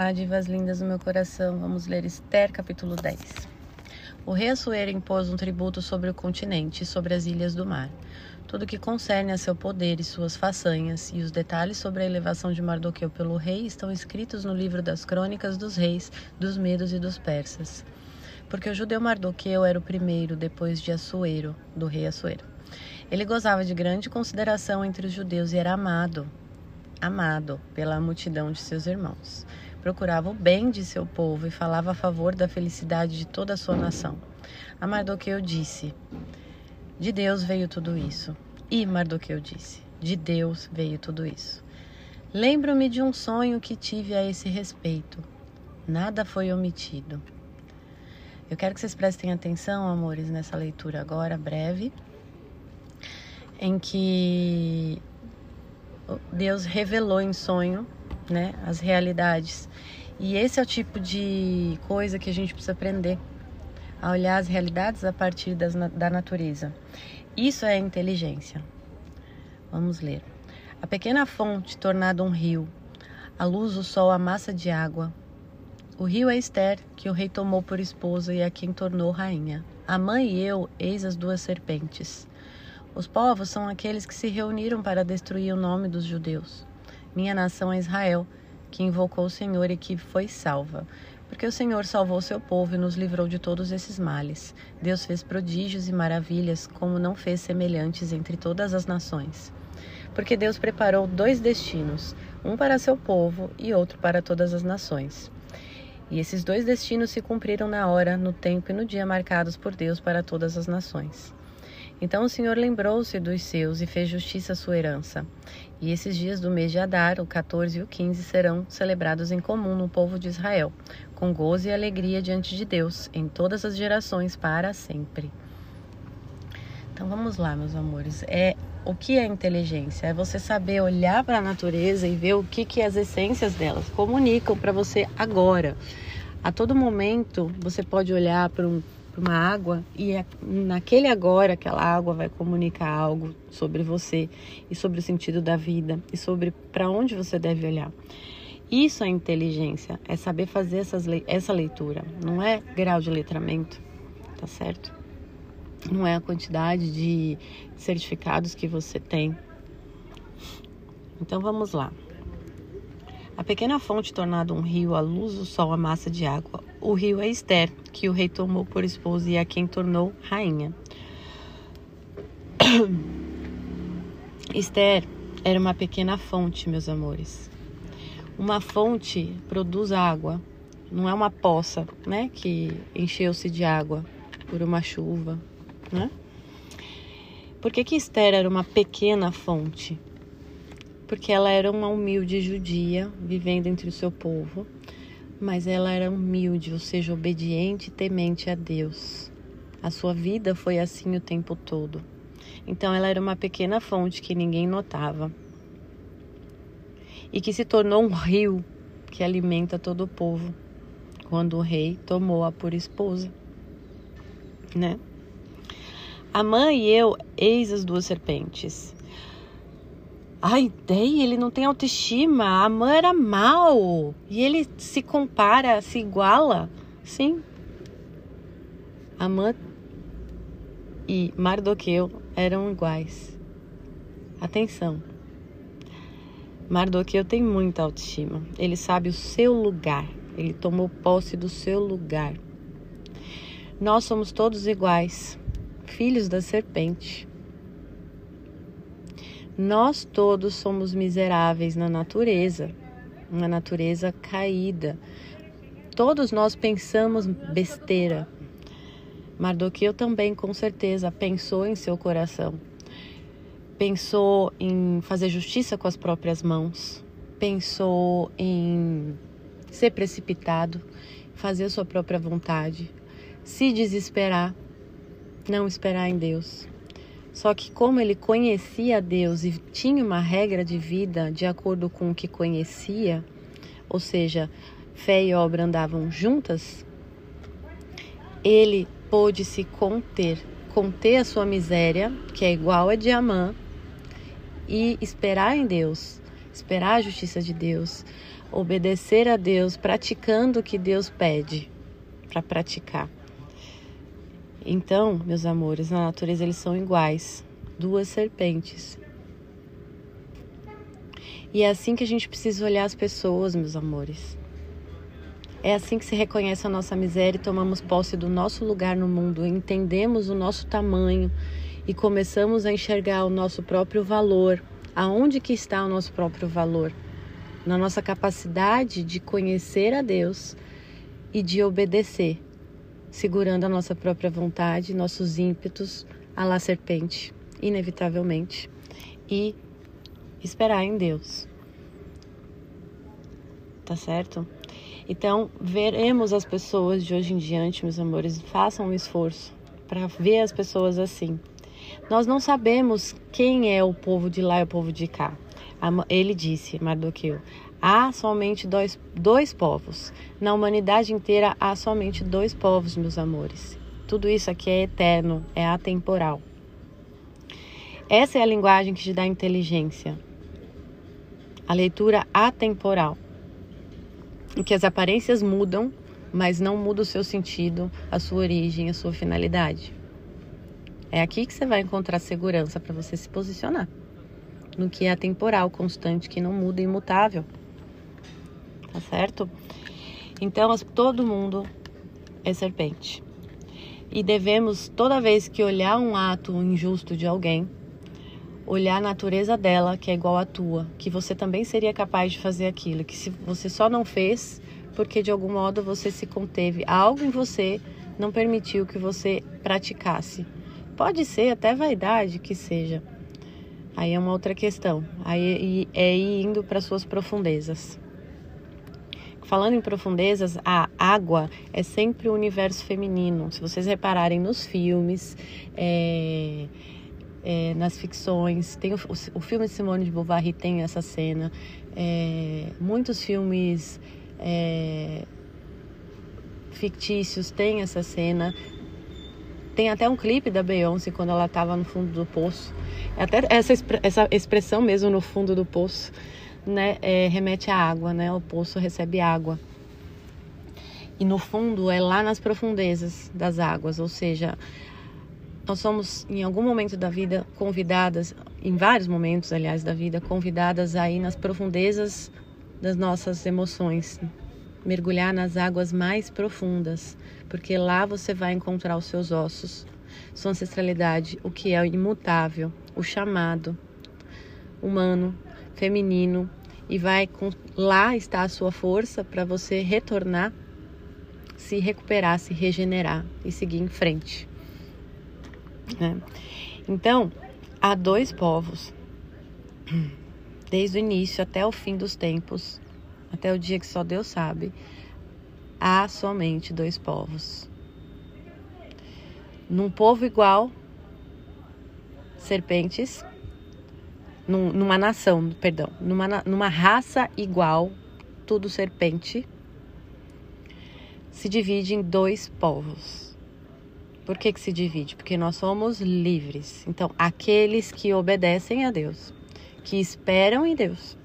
Olá, divas lindas do meu coração. Vamos ler Esther, capítulo 10. O rei Assuero impôs um tributo sobre o continente e sobre as ilhas do mar. Tudo que concerne a seu poder e suas façanhas, e os detalhes sobre a elevação de Mardoqueu pelo rei estão escritos no livro das crônicas dos reis, dos medos e dos persas. Porque o judeu Mardoqueu era o primeiro, depois de Assuero, do rei Assuero. Ele gozava de grande consideração entre os judeus e era amado, amado pela multidão de seus irmãos. Procurava o bem de seu povo e falava a favor da felicidade de toda a sua nação. A Mardoqueu disse: De Deus veio tudo isso. E Mardoqueu disse: De Deus veio tudo isso. Lembro-me de um sonho que tive a esse respeito. Nada foi omitido. Eu quero que vocês prestem atenção, amores, nessa leitura agora breve, em que Deus revelou em sonho, né, as realidades. E esse é o tipo de coisa que a gente precisa aprender a olhar as realidades a partir das, da natureza. Isso é inteligência. Vamos ler. A pequena fonte tornada um rio, a luz, o sol, a massa de água. O rio é Esther, que o rei tomou por esposa e a quem tornou rainha. A mãe e eu, eis as duas serpentes. Os povos são aqueles que se reuniram para destruir o nome dos judeus. Minha nação é Israel, que invocou o Senhor e que foi salva. Porque o Senhor salvou seu povo e nos livrou de todos esses males. Deus fez prodígios e maravilhas, como não fez semelhantes entre todas as nações. Porque Deus preparou dois destinos, um para seu povo e outro para todas as nações. E esses dois destinos se cumpriram na hora, no tempo e no dia marcados por Deus para todas as nações. Então o Senhor lembrou-se dos seus e fez justiça à sua herança. E esses dias do mês de Adar, o 14 e o 15, serão celebrados em comum no povo de Israel, com gozo e alegria diante de Deus, em todas as gerações, para sempre. Então vamos lá, meus amores. É o que é inteligência? É você saber olhar para a natureza e ver o que, que as essências delas comunicam para você agora. A todo momento você pode olhar para um para uma água e é, naquele agora aquela água vai comunicar algo sobre você e sobre o sentido da vida e sobre para onde você deve olhar. Isso é inteligência, é saber fazer essas, essa leitura, não é grau de letramento, tá certo? Não é a quantidade de certificados que você tem. Então vamos lá. A pequena fonte tornada um rio, a luz, o sol, a massa de água. O rio é Esther, que o rei tomou por esposa e a quem tornou rainha. Esther era uma pequena fonte, meus amores. Uma fonte produz água, não é uma poça, né, que encheu-se de água por uma chuva, né? Por que, que Esther era uma pequena fonte? porque ela era uma humilde judia vivendo entre o seu povo, mas ela era humilde, ou seja, obediente e temente a Deus. A sua vida foi assim o tempo todo. Então ela era uma pequena fonte que ninguém notava e que se tornou um rio que alimenta todo o povo quando o rei tomou-a por esposa, né? A mãe e eu, eis as duas serpentes. Ai, daí ele não tem autoestima, a mãe era mal e ele se compara, se iguala. Sim. Amã e Mardoqueu eram iguais. Atenção. Mardoqueu tem muita autoestima. Ele sabe o seu lugar. Ele tomou posse do seu lugar. Nós somos todos iguais, filhos da serpente. Nós todos somos miseráveis na natureza, na natureza caída. Todos nós pensamos besteira. Mardoqueu também, com certeza, pensou em seu coração. Pensou em fazer justiça com as próprias mãos. Pensou em ser precipitado, fazer sua própria vontade, se desesperar, não esperar em Deus. Só que, como ele conhecia Deus e tinha uma regra de vida de acordo com o que conhecia, ou seja, fé e obra andavam juntas, ele pôde se conter, conter a sua miséria, que é igual a Amã, e esperar em Deus, esperar a justiça de Deus, obedecer a Deus, praticando o que Deus pede para praticar. Então, meus amores, na natureza eles são iguais, duas serpentes. E é assim que a gente precisa olhar as pessoas, meus amores. É assim que se reconhece a nossa miséria e tomamos posse do nosso lugar no mundo, entendemos o nosso tamanho e começamos a enxergar o nosso próprio valor. Aonde que está o nosso próprio valor? Na nossa capacidade de conhecer a Deus e de obedecer, segurando a nossa própria vontade, nossos ímpetos, a lá serpente, inevitavelmente, e esperar em Deus. Tá certo? Então, veremos as pessoas de hoje em diante, meus amores, façam um esforço para ver as pessoas assim. Nós não sabemos quem é o povo de lá e o povo de cá. Ele disse, Mardoqueu, há somente dois, dois povos. Na humanidade inteira há somente dois povos, meus amores. Tudo isso aqui é eterno, é atemporal. Essa é a linguagem que te dá inteligência. A leitura atemporal. Em que as aparências mudam, mas não muda o seu sentido, a sua origem, a sua finalidade. É aqui que você vai encontrar segurança para você se posicionar. No que é atemporal, constante, que não muda, imutável. Tá certo? Então, todo mundo é serpente. E devemos, toda vez que olhar um ato injusto de alguém, olhar a natureza dela, que é igual à tua, que você também seria capaz de fazer aquilo, que se você só não fez porque de algum modo você se conteve, algo em você não permitiu que você praticasse Pode ser até vaidade que seja. Aí é uma outra questão. Aí é ir indo para suas profundezas. Falando em profundezas, a água é sempre o universo feminino. Se vocês repararem nos filmes, é, é, nas ficções, tem o, o, filme de Simone de Beauvoir tem essa cena. É, muitos filmes é, fictícios têm essa cena. Tem até um clipe da Beyoncé quando ela estava no fundo do poço. Até essa, essa expressão mesmo no fundo do poço, né, é, remete à água, né? O poço recebe água. E no fundo é lá nas profundezas das águas, ou seja, nós somos em algum momento da vida convidadas, em vários momentos, aliás, da vida, convidadas a ir nas profundezas das nossas emoções, mergulhar nas águas mais profundas, porque lá você vai encontrar os seus ossos, sua ancestralidade, o que é imutável, o chamado humano, feminino, e vai com, lá está a sua força para você retornar, se recuperar, se regenerar e seguir em frente. Né? Então, há dois povos, desde o início até o fim dos tempos, até o dia que só Deus sabe, há somente dois povos. Num povo igual, serpentes, num, numa nação, perdão, numa, numa raça igual, tudo serpente, se divide em dois povos. Por que, que se divide? Porque nós somos livres. Então, aqueles que obedecem a Deus, que esperam em Deus,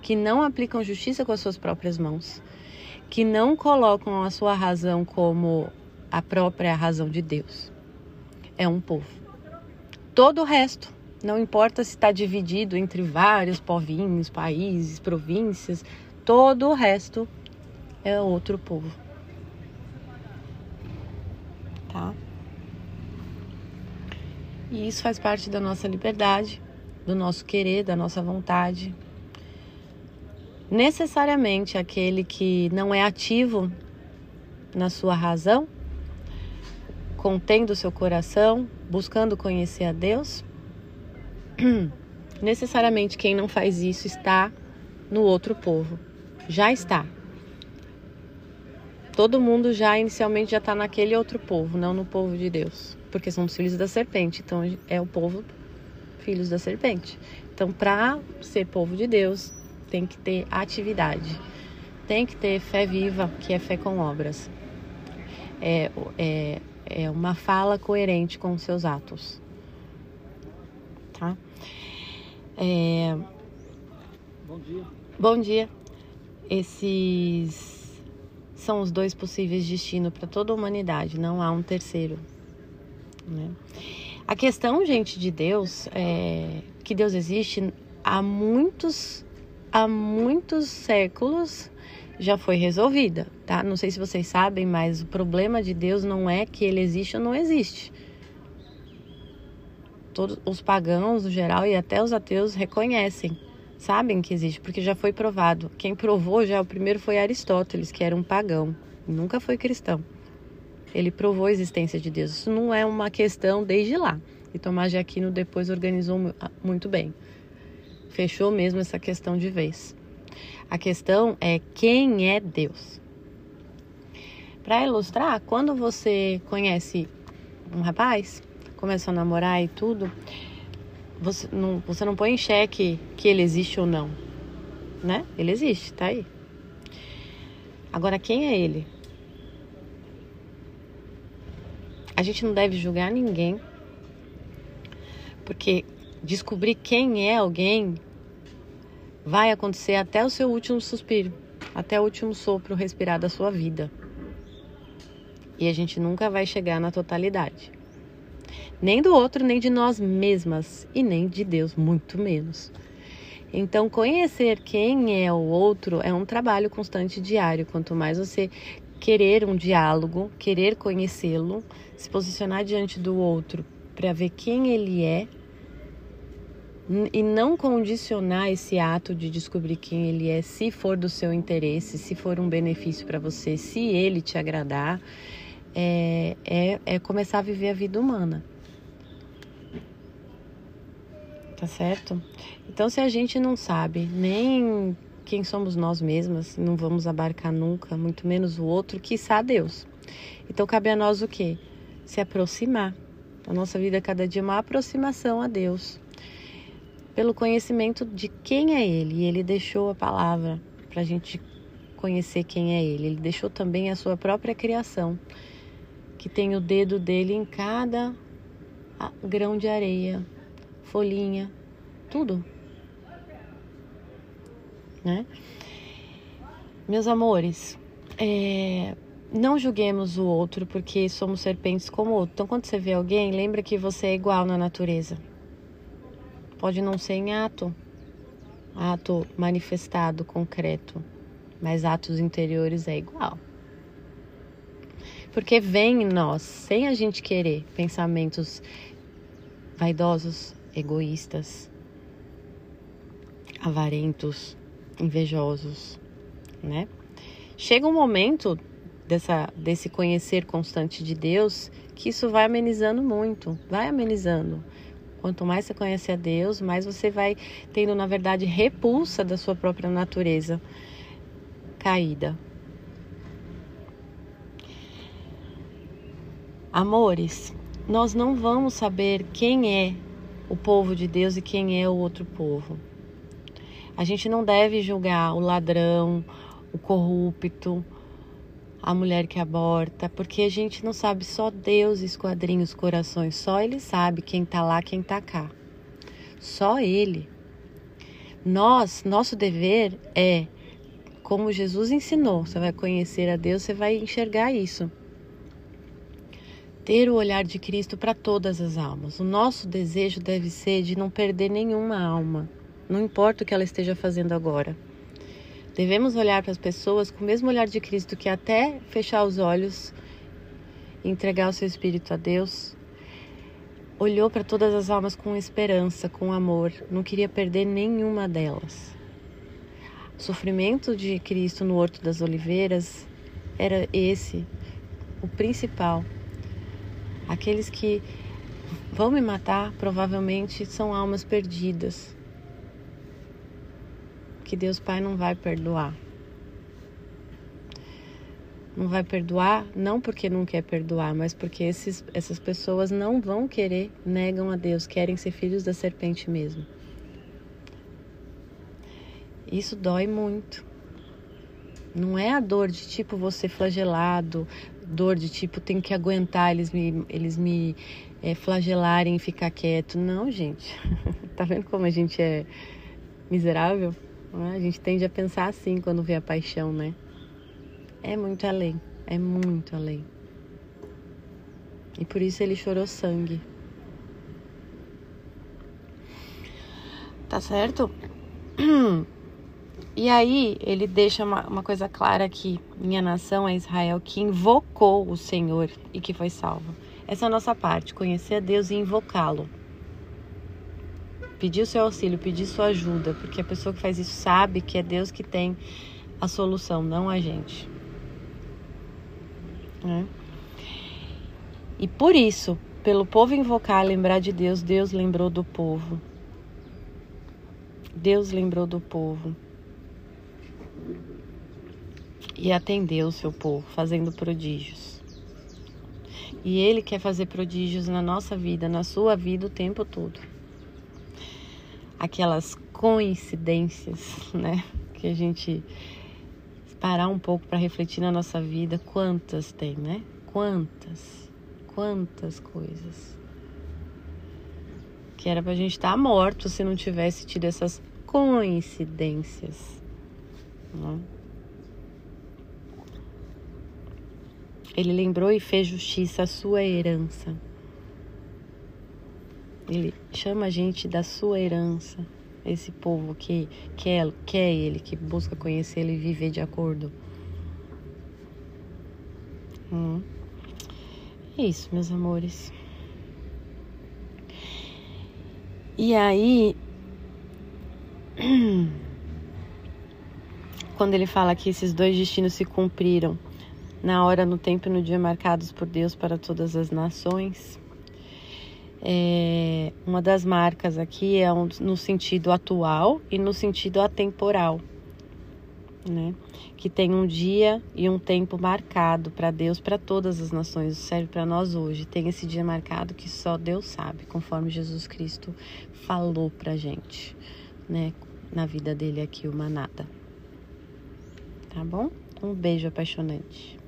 que não aplicam justiça com as suas próprias mãos, que não colocam a sua razão como a própria razão de Deus. É um povo. Todo o resto, não importa se está dividido entre vários povinhos, países, províncias, todo o resto é outro povo. Tá? E isso faz parte da nossa liberdade, do nosso querer, da nossa vontade, necessariamente aquele que não é ativo na sua razão, contendo seu coração, buscando conhecer a Deus, necessariamente quem não faz isso está no outro povo. Já está. Todo mundo já inicialmente já está naquele outro povo, não no povo de Deus, porque somos filhos da serpente, então é o povo filhos da serpente. Então, para ser povo de Deus, tem que ter atividade, tem que ter fé viva, que é fé com obras. É, é, é uma fala coerente com os seus atos. Tá? É... Bom dia. Bom dia. esses são os dois possíveis destinos para toda a humanidade, não há um terceiro. Né? A questão, gente, de Deus, é que Deus existe há muitos, há muitos séculos já foi resolvida, tá? Não sei se vocês sabem, mas o problema de Deus não é que ele existe ou não existe. Todos os pagãos, no geral, e até os ateus reconhecem, sabem que existe, porque já foi provado. Quem provou já o primeiro foi Aristóteles, que era um pagão, nunca foi cristão. Ele provou a existência de Deus. Isso não é uma questão desde lá. E Tomás de Aquino depois organizou muito bem. Fechou mesmo essa questão de vez. A questão é quem é Deus. Para ilustrar, quando você conhece um rapaz, começa a namorar e tudo, você não, você não põe em xeque que ele existe ou não, né? Ele existe, tá aí. Agora, quem é ele? A gente não deve julgar ninguém, porque descobrir quem é alguém vai acontecer até o seu último suspiro, até o último sopro respirar da sua vida. E a gente nunca vai chegar na totalidade. Nem do outro, nem de nós mesmas e nem de Deus, muito menos. Então, conhecer quem é o outro é um trabalho constante diário. Quanto mais você querer um diálogo, querer conhecê-lo, se posicionar diante do outro para ver quem ele é, e não condicionar esse ato de descobrir quem ele é, se for do seu interesse, se for um benefício para você, se ele te agradar, é, é, é começar a viver a vida humana. Tá certo? Então, se a gente não sabe nem quem somos nós mesmas, não vamos abarcar nunca, muito menos o outro, quiçá Deus. Então, cabe a nós o quê? Se aproximar. A nossa vida é cada dia uma aproximação a Deus pelo conhecimento de quem é Ele. E Ele deixou a palavra para a gente conhecer quem é Ele. Ele deixou também a sua própria criação, que tem o dedo dele em cada grão de areia, folhinha, tudo. Né? Meus amores, é, não julguemos o outro porque somos serpentes como o outro. Então, quando você vê alguém, lembra que você é igual na natureza. Pode não ser em ato, ato manifestado, concreto, mas atos interiores é igual. Porque vem em nós, sem a gente querer, pensamentos vaidosos, egoístas, avarentos, invejosos, né? Chega um momento dessa, desse conhecer constante de Deus que isso vai amenizando muito, vai amenizando. Quanto mais você conhece a Deus, mais você vai tendo, na verdade, repulsa da sua própria natureza caída. Amores, nós não vamos saber quem é o povo de Deus e quem é o outro povo. A gente não deve julgar o ladrão, o corrupto, a mulher que aborta, porque a gente não sabe, só Deus esquadrinha os corações, só Ele sabe quem tá lá, quem tá cá. Só Ele. Nós, nosso dever é, como Jesus ensinou, você vai conhecer a Deus, você vai enxergar isso. Ter o olhar de Cristo para todas as almas. O nosso desejo deve ser de não perder nenhuma alma, não importa o que ela esteja fazendo agora. Devemos olhar para as pessoas com o mesmo olhar de Cristo, que até fechar os olhos entregar o seu espírito a Deus, olhou para todas as almas com esperança, com amor, não queria perder nenhuma delas. O sofrimento de Cristo no Horto das Oliveiras era esse, o principal. Aqueles que vão me matar provavelmente são almas perdidas que Deus Pai não vai perdoar. Não vai perdoar, não porque não quer perdoar, mas porque esses, essas pessoas não vão querer, negam a Deus, querem ser filhos da serpente mesmo. Isso dói muito. Não é a dor de tipo você flagelado, dor de tipo tem que aguentar eles me, eles me é, flagelarem e ficar quieto. Não, gente. tá vendo como a gente é miserável? Né? A gente tende a pensar assim quando vê a paixão, né? É muito além, é muito além. E por isso ele chorou sangue. Tá certo? E aí ele deixa uma, uma, coisa clara aqui: minha nação é Israel que invocou o Senhor e que foi salvo. Essa é a nossa parte, conhecer a Deus e invocá-lo. Pedir o seu auxílio, pedir sua ajuda, porque a pessoa que faz isso sabe que é Deus que tem a solução, não a gente. Né? E por isso, pelo povo invocar, lembrar de Deus, Deus lembrou do povo. Deus lembrou do povo e atendeu o seu povo, fazendo prodígios. E Ele quer fazer prodígios na nossa vida, na sua vida o tempo todo. Aquelas coincidências, né? Que a gente parar um pouco para refletir na nossa vida, quantas tem, né? Quantas, quantas coisas. Que era pra gente estar tá morto se não tivesse tido essas coincidências. Né? Ele lembrou e fez justiça à sua herança. Ele chama a gente da sua herança, esse povo que quer, quer ele, que busca conhecer ele e viver de acordo. Hum. É isso, meus amores. E aí. Quando ele fala que esses dois destinos se cumpriram na hora, no tempo e no dia marcados por Deus para todas as nações. É, uma das marcas aqui é um, no sentido atual e no sentido atemporal, né? Que tem um dia e um tempo marcado para Deus, para todas as nações, serve para nós hoje. Tem esse dia marcado que só Deus sabe, conforme Jesus Cristo falou para gente, né? Na vida dele aqui, uma nada. Tá bom? Um beijo apaixonante.